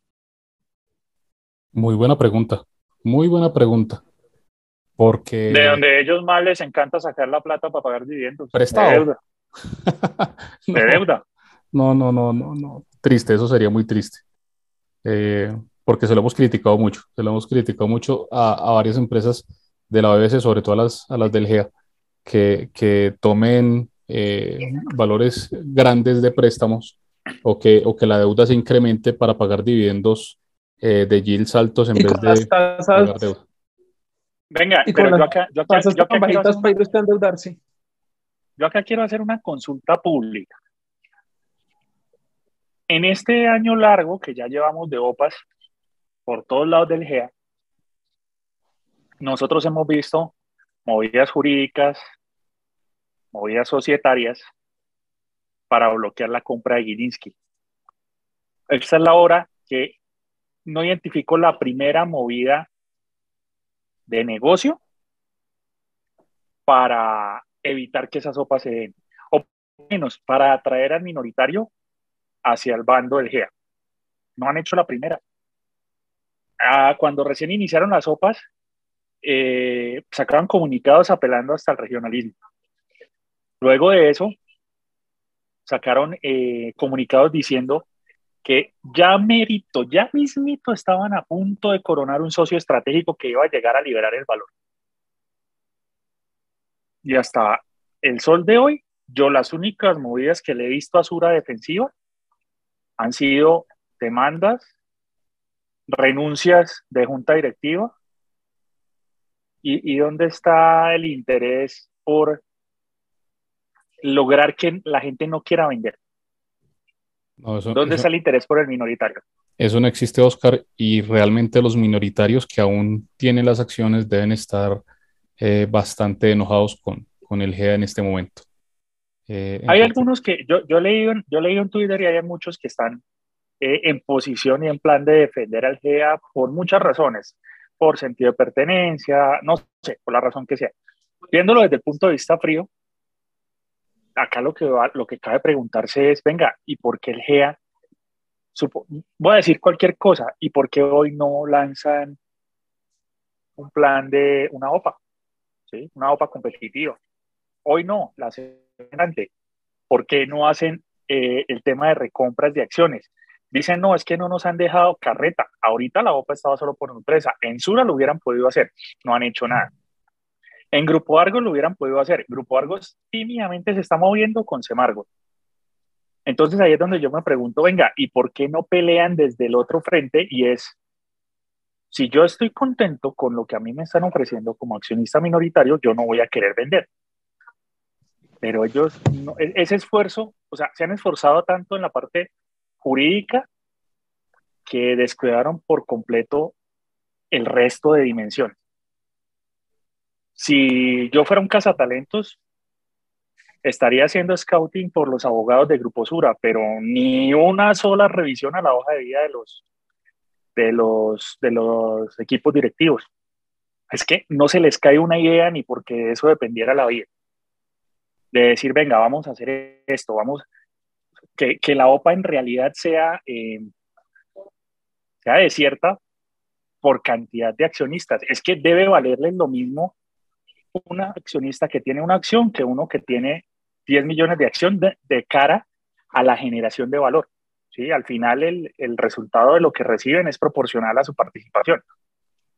Muy buena pregunta, muy buena pregunta. Porque... De donde ellos más les encanta sacar la plata para pagar dividendos. Prestado. De deuda. (laughs) no, de deuda. No, no, no, no, no. Triste, eso sería muy triste. Eh, porque se lo hemos criticado mucho, se lo hemos criticado mucho a, a varias empresas de la BBC, sobre todo a las, a las del GEA, que, que tomen eh, valores grandes de préstamos o que, o que la deuda se incremente para pagar dividendos eh, de yields altos en vez de pagar deuda. Venga, pero yo acá, yo acá, yo acá quiero hacer una, yo acá quiero hacer una consulta pública. En este año largo que ya llevamos de OPAS por todos lados del GEA, nosotros hemos visto movidas jurídicas, movidas societarias para bloquear la compra de Gilinski. Esta es la hora que no identificó la primera movida de negocio para evitar que esa sopa se den, o menos para atraer al minoritario hacia el bando del GEA. No han hecho la primera. Ah, cuando recién iniciaron las sopas, eh, sacaron comunicados apelando hasta el regionalismo. Luego de eso, sacaron eh, comunicados diciendo que ya mérito, ya mismito estaban a punto de coronar un socio estratégico que iba a llegar a liberar el valor. Y hasta el sol de hoy, yo las únicas movidas que le he visto a Sura defensiva han sido demandas, renuncias de junta directiva. ¿Y, y dónde está el interés por lograr que la gente no quiera vender. ¿Dónde está el interés por el minoritario? Eso no existe, Oscar, y realmente los minoritarios que aún tienen las acciones deben estar eh, bastante enojados con, con el GEA en este momento. Eh, hay algunos que yo, yo, leí en, yo leí en Twitter y hay muchos que están eh, en posición y en plan de defender al GEA por muchas razones, por sentido de pertenencia, no sé, por la razón que sea. Viéndolo desde el punto de vista frío, acá lo que, lo que cabe preguntarse es, venga, ¿y por qué el GEA? voy a decir cualquier cosa, ¿y por qué hoy no lanzan un plan de una OPA? ¿sí? Una OPA competitiva. Hoy no, la hacen antes. ¿Por qué no hacen eh, el tema de recompras de acciones? Dicen, no, es que no nos han dejado carreta. Ahorita la OPA estaba solo por empresa. En Sura lo hubieran podido hacer. No han hecho nada. En Grupo Argos lo hubieran podido hacer. Grupo Argos tímidamente se está moviendo con Semargo. Entonces ahí es donde yo me pregunto, venga, ¿y por qué no pelean desde el otro frente? Y es si yo estoy contento con lo que a mí me están ofreciendo como accionista minoritario, yo no voy a querer vender. Pero ellos, e, ese esfuerzo, o sea, se han esforzado tanto en la parte jurídica que descuidaron por completo el resto de dimensiones. Si yo fuera un cazatalentos, estaría haciendo scouting por los abogados de Grupo Sura, pero ni una sola revisión a la hoja de vida de los, de los, de los equipos directivos. Es que no se les cae una idea ni porque eso dependiera la vida. De decir, venga, vamos a hacer esto, vamos, que, que la OPA en realidad sea, eh, sea desierta por cantidad de accionistas. Es que debe valerles lo mismo una accionista que tiene una acción que uno que tiene 10 millones de acción de, cara a la generación de valor. ¿sí? Al final el, el, resultado de lo que reciben es proporcional a su participación.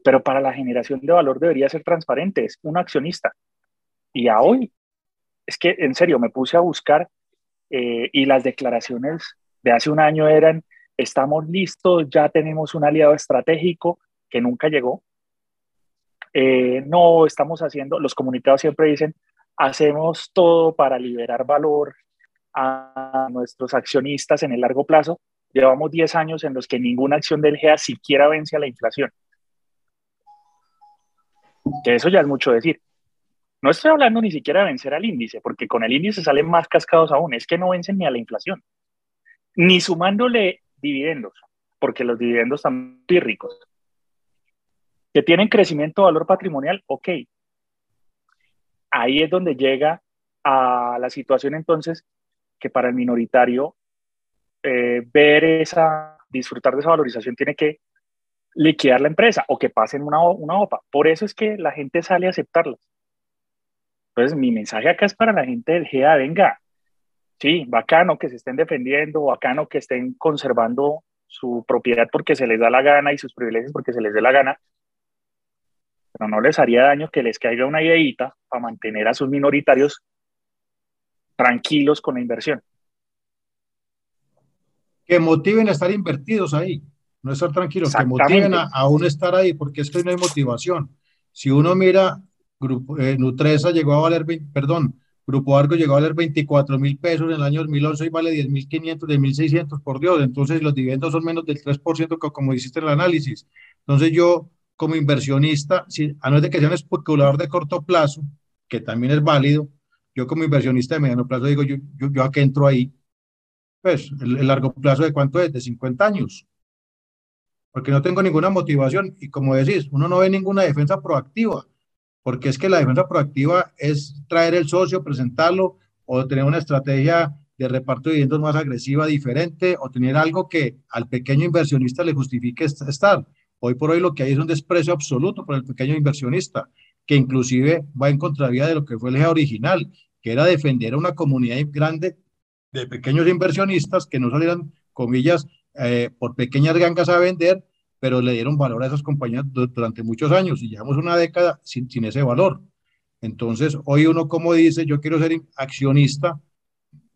Pero para la generación de valor debería ser transparente, es un accionista. Y a hoy, es que en serio, me puse a buscar eh, y las declaraciones de hace un año eran, estamos listos, ya tenemos un aliado estratégico que nunca llegó. Eh, no estamos haciendo, los comunicados siempre dicen, hacemos todo para liberar valor a nuestros accionistas en el largo plazo. Llevamos 10 años en los que ninguna acción del GEA siquiera vence a la inflación. Que eso ya es mucho decir. No estoy hablando ni siquiera de vencer al índice, porque con el índice salen más cascados aún. Es que no vencen ni a la inflación, ni sumándole dividendos, porque los dividendos están muy ricos. Que tienen crecimiento de valor patrimonial, ok, ahí es donde llega a la situación entonces que para el minoritario eh, ver esa, disfrutar de esa valorización tiene que liquidar la empresa o que pasen una, una OPA. Por eso es que la gente sale a aceptarlas. Entonces, mi mensaje acá es para la gente del GEA, venga, sí, bacano que se estén defendiendo, bacano que estén conservando su propiedad porque se les da la gana y sus privilegios porque se les dé la gana, pero no les haría daño que les caiga una ideita para mantener a sus minoritarios tranquilos con la inversión. Que motiven a estar invertidos ahí, no estar tranquilos, que motiven a, aún estar ahí, porque es que no hay motivación. Si uno mira, Grupo, eh, Nutresa llegó a valer, perdón, Grupo Argo llegó a valer 24 mil pesos en el año 2011 y vale 10 mil 500, 10 mil 600 por Dios. Entonces los dividendos son menos del 3% como hiciste el análisis. Entonces yo como inversionista, si, a no ser que sea un especulador de corto plazo, que también es válido, yo como inversionista de mediano plazo digo, yo, yo, yo a qué entro ahí, pues el, largo plazo de cuánto es, de 50 años, porque no tengo ninguna motivación y como decís, uno no ve ninguna defensa proactiva, porque es que la defensa proactiva es traer el socio, presentarlo o tener una estrategia de reparto de dividendos más agresiva, diferente, o tener algo que al pequeño inversionista le justifique estar. Hoy por hoy lo que hay es un desprecio absoluto por el pequeño inversionista, que inclusive va en contravía de lo que fue el eje original, que era defender a una comunidad grande de pequeños inversionistas que no salieran, comillas, eh, por pequeñas gangas a vender, pero le dieron valor a esas compañías durante muchos años y llevamos una década sin, sin ese valor. Entonces, hoy uno como dice, yo quiero ser accionista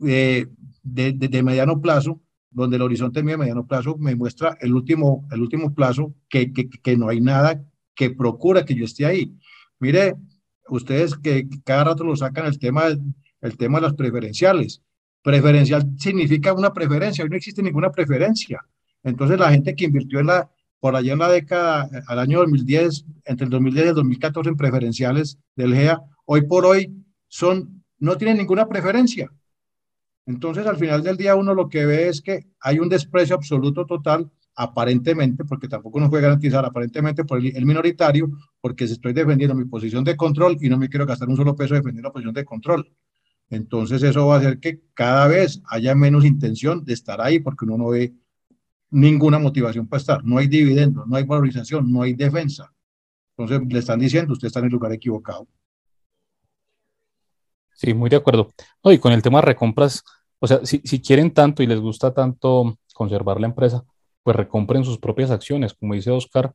eh, de, de, mediano plazo, donde el horizonte mío de mediano plazo me muestra el último, el último plazo que, que, que no hay nada que procura que yo esté ahí. Mire, ustedes que cada rato lo sacan el tema, el tema de las preferenciales. Preferencial significa una preferencia, hoy no existe ninguna preferencia. Entonces la gente que invirtió en la, por allá en la década, al año 2010, entre el 2010 y el 2014 en preferenciales del GEA, hoy por hoy son, no tienen ninguna preferencia. Entonces, al final del día, uno lo que ve es que hay un desprecio absoluto total, aparentemente, porque tampoco nos puede garantizar, aparentemente por el, minoritario, porque estoy defendiendo mi posición de control y no me quiero gastar un solo peso defendiendo la posición de control. Entonces, eso va a hacer que cada vez haya menos intención de estar ahí, porque uno no ve ninguna motivación para estar. No hay dividendo, no hay valorización, no hay defensa. Entonces, le están diciendo, usted está en el lugar equivocado. Sí, muy de acuerdo. No, y con el tema de recompras, o sea, si, quieren tanto y les gusta tanto conservar la empresa, pues recompren sus propias acciones. Como dice Oscar,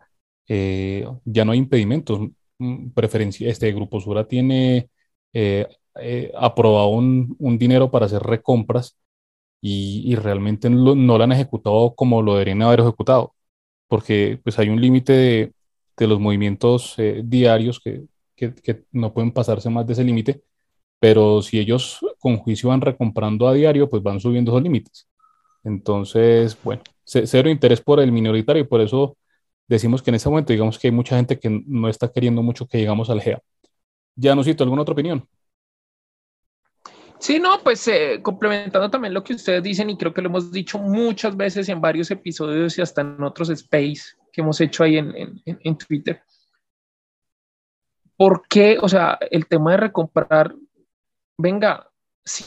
eh, ya no hay impedimentos. Mm, preferencia, este Grupo Sura tiene eh, eh, aprobado un, dinero para hacer recompras y, realmente no lo han ejecutado como lo deberían haber ejecutado, porque pues hay un límite de, de los movimientos eh, diarios que, que, que, no pueden pasarse más de ese límite, pero si ellos con juicio van recomprando a diario, pues van subiendo esos límites. Entonces, bueno, cero interés por el minoritario y por eso decimos que en este momento digamos que hay mucha gente que no está queriendo mucho que llegamos al GEA. Ya no cito alguna otra opinión. Sí, no, pues eh, complementando también lo que ustedes dicen y creo que lo hemos dicho muchas veces en varios episodios y hasta en otros space que hemos hecho ahí en, en, en Twitter. ¿Por qué? O sea, el tema de recomprar, venga, si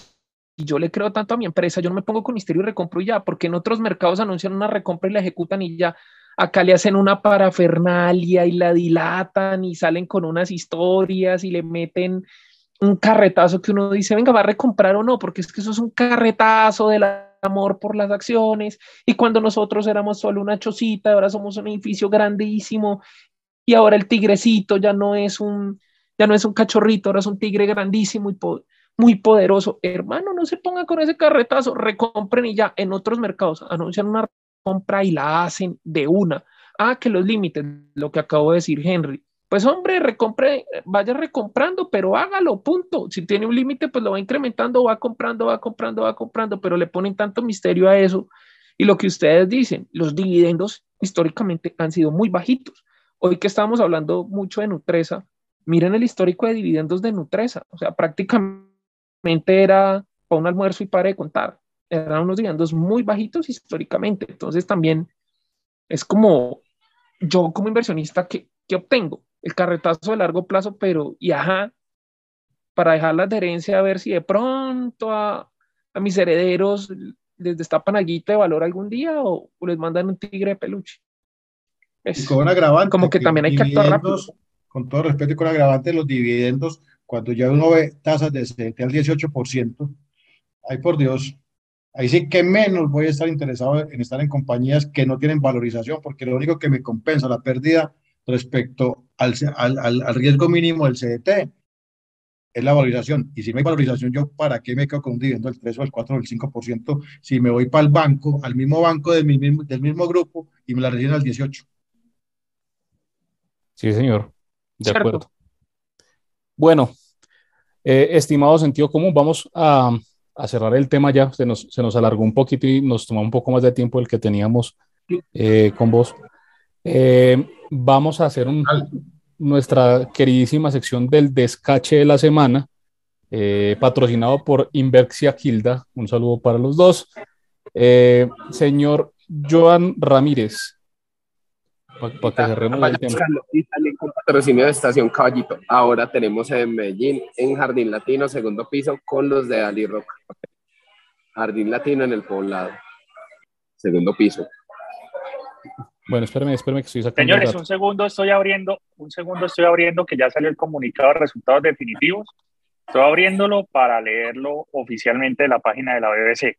yo le creo tanto a mi empresa, yo no me pongo con misterio y recompro ya, porque en otros mercados anuncian una recompra y la ejecutan y ya. Acá le hacen una parafernalia y la dilatan y salen con unas historias y le meten un carretazo que uno dice, venga, va a recomprar o no, porque es que eso es un carretazo del amor por las acciones. Y cuando nosotros éramos solo una chocita, ahora somos un edificio grandísimo y ahora el tigrecito ya no es un, ya no es un cachorrito, ahora es un tigre grandísimo y muy poderoso. Hermano, no se ponga con ese carretazo, recompren y ya. En otros mercados anuncian una compra y la hacen de una. Ah, que los límites, lo que acabo de decir Henry. Pues hombre, recompre, vaya recomprando, pero hágalo, punto. Si tiene un límite, pues lo va incrementando, va comprando, va comprando, va comprando, pero le ponen tanto misterio a eso. Y lo que ustedes dicen, los dividendos históricamente han sido muy bajitos. Hoy que estamos hablando mucho de Nutresa, miren el histórico de dividendos de Nutresa. O sea, prácticamente era para un almuerzo y para de contar. Eran unos dividendos muy bajitos históricamente. Entonces también es como yo como inversionista, ¿qué, qué obtengo? el carretazo de largo plazo, pero y ajá, para dejar la adherencia a ver si de pronto a, a mis herederos les destapan algo de valor algún día o, o, les mandan un tigre de peluche. Es, con agravante, como que, que también hay que actuar rápido. Con todo respeto y con agravante, los dividendos, cuando ya uno ve tasas de 70 al 18%, ay por Dios, ahí sí que menos voy a estar interesado en estar en compañías que no tienen valorización, porque lo único que me compensa la pérdida respecto al, al, al, riesgo mínimo del CDT es la valorización. Y si no hay valorización, ¿yo para qué me quedo con un dividendo del 3 o del 4 o del 5% si me voy para el banco, al mismo banco del mismo, del mismo grupo y me la reciben al 18? Sí, señor. De Cierto. acuerdo. Bueno, eh, estimado sentido común, vamos a, a, cerrar el tema ya. Se nos, se nos alargó un poquito y nos tomó un poco más de tiempo del que teníamos eh, con vos. Eh, vamos a hacer un, nuestra queridísima sección del descache de la semana, patrocinado por Inverxia Kilda. Un saludo para los dos. Señor Joan Ramírez. Para pa que cerremos el tema. con patrocinio de Estación Caballito. Ahora tenemos en Medellín, en Jardín Latino, segundo piso, con los de Ali Rock. Jardín Latino en el poblado. Segundo piso. Bueno, espérame, espérame que estoy sacando. Señores, un segundo estoy abriendo, un segundo estoy abriendo que ya salió el comunicado de resultados definitivos. Estoy abriéndolo para leerlo oficialmente de la página de la BBC.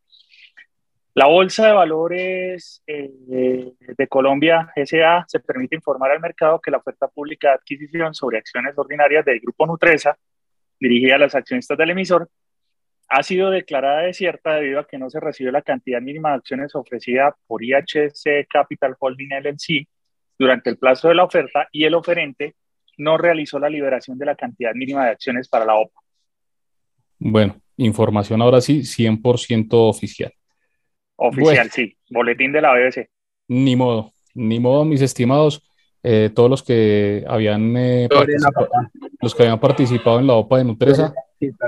La Bolsa de Valores eh, de Colombia, SA, se permite informar al mercado que la oferta pública de adquisición sobre acciones ordinarias del Grupo Nutresa, dirigida a los accionistas del emisor, ha sido declarada desierta debido a que no se recibió la cantidad mínima de acciones ofrecida por IHC Capital Holding LLC durante el plazo de la oferta y el oferente no realizó la liberación de la cantidad mínima de acciones para la OPA. Bueno, información ahora sí, 100% oficial. Oficial, bueno, sí, boletín de la BBC. Ni modo, ni modo, mis estimados. Eh, todos los que habían eh, los que habían participado en la OPA de Nutresa,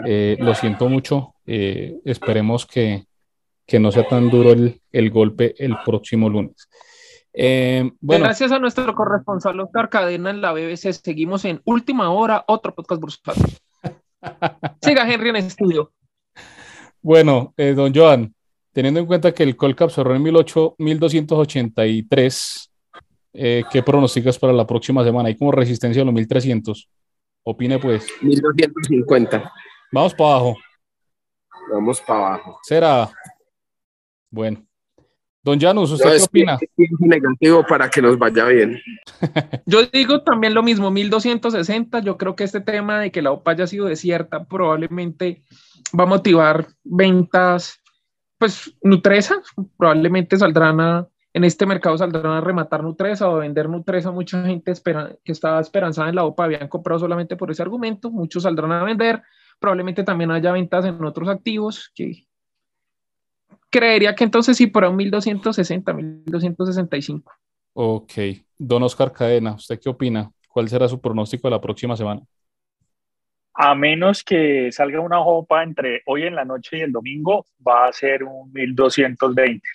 eh, lo siento mucho. Eh, esperemos que, que, no sea tan duro el, el golpe el próximo lunes. Eh, bueno. Gracias a nuestro corresponsal Oscar Cadena en la BBC. Seguimos en Última Hora, otro podcast bursátil. (laughs) Siga Henry en el estudio. Bueno, eh, don Joan, teniendo en cuenta que el Colcap cerró en 18, 1283, eh, ¿qué pronosticas para la próxima semana? Hay como resistencia a los 1300. Opine pues. 1250. Vamos para abajo. Vamos para abajo. Será. Bueno. Don Janus, ¿usted no, qué opina? negativo para que nos vaya bien. (laughs) Yo digo también lo mismo, 1260. Yo creo que este tema de que la OPA haya sido desierta probablemente va a motivar ventas, pues Nutresa, probablemente saldrán a, en este mercado saldrán a rematar Nutresa o a vender Nutresa. Mucha gente espera, que estaba esperanzada en la OPA habían comprado solamente por ese argumento. Muchos saldrán a vender. Probablemente también haya ventas en otros activos que creería que entonces sí por un 1260, 1265. Ok. Don Oscar Cadena, ¿usted qué opina? ¿Cuál será su pronóstico de la próxima semana? A menos que salga una OPA entre hoy en la noche y el domingo, va a ser un 1220.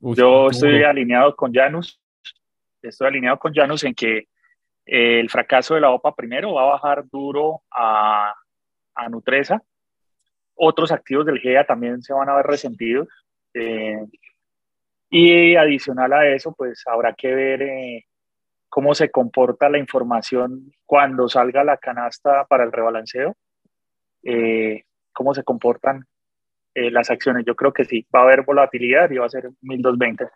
Yo estoy alineado con Janus, estoy alineado con Janus en que eh, el fracaso de la OPA primero va a bajar duro a, a Nutresa. Otros activos del GEA también se van a ver resentidos. Eh, y adicional a eso, pues habrá que ver eh, cómo se comporta la información cuando salga la canasta para el rebalanceo, cómo se comportan eh, las acciones. Yo creo que sí, va a haber volatilidad y va a ser 1220.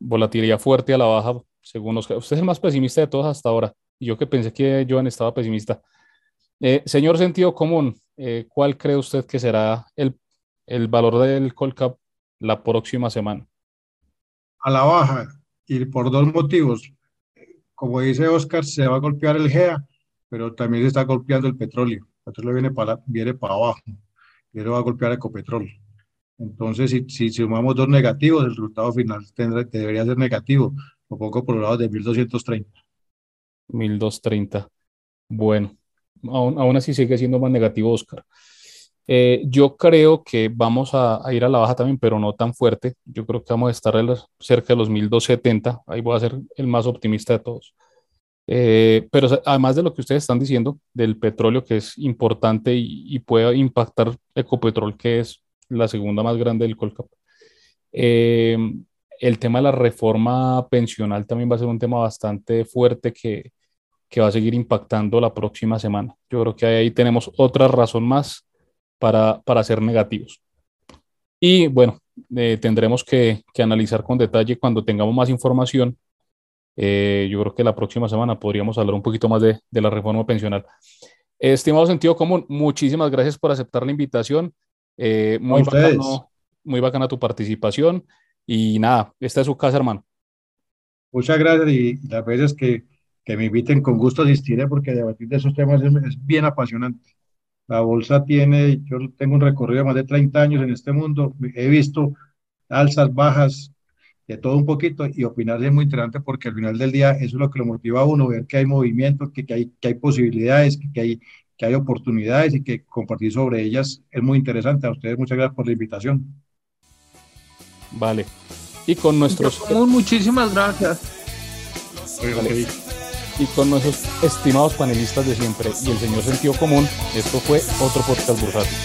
Volatilidad fuerte a la baja, según los... Usted es el más pesimista de todos hasta ahora. Yo que pensé que Joan estaba pesimista. Eh, señor sentido común, eh, ¿cuál cree usted que será el, el valor del Colcap la próxima semana? A la baja, y por dos motivos. Como dice Oscar, se va a golpear el GEA, pero también se está golpeando el petróleo. El petróleo viene para, viene para abajo y eso va a golpear Ecopetrol. Entonces, si, si sumamos dos negativos, el resultado final tendrá, debería ser negativo, un poco por el lado de 1230. 1230. Bueno, aún, aún así sigue siendo más negativo, Oscar. Eh, yo creo que vamos a, ir a la baja también, pero no tan fuerte. Yo creo que vamos a estar cerca de los 1270. Ahí voy a ser el más optimista de todos. Eh, pero además de lo que ustedes están diciendo del petróleo, que es importante y, puede impactar Ecopetrol, que es la segunda más grande del Colcap, eh, el tema de la reforma pensional también va a ser un tema bastante fuerte que, que va a seguir impactando la próxima semana. Yo creo que ahí tenemos otra razón más para, para ser negativos. Y bueno, eh, tendremos que, que analizar con detalle cuando tengamos más información eh, yo creo que la próxima semana podríamos hablar un poquito más de, de la reforma pensional. Estimado sentido común, muchísimas gracias por aceptar la invitación. Eh, muy, bacano, muy bacana tu participación. Y nada, esta es su casa, hermano. Muchas gracias y las veces que, que me inviten con gusto asistiré porque debatir de esos temas es, es, bien apasionante. La bolsa tiene, yo tengo un recorrido de más de 30 años en este mundo, he visto alzas, bajas, de todo un poquito y opinar es muy interesante porque al final del día eso es lo que lo motiva a uno, ver que hay movimiento, que, que hay, que hay posibilidades, que, que, hay, que hay oportunidades y que compartir sobre ellas es muy interesante. A ustedes muchas gracias por la invitación. Vale. Y con nuestros... Muchísimas gracias. Y con nuestros estimados panelistas de siempre y el señor Sentido Común, esto fue otro podcast bursátil.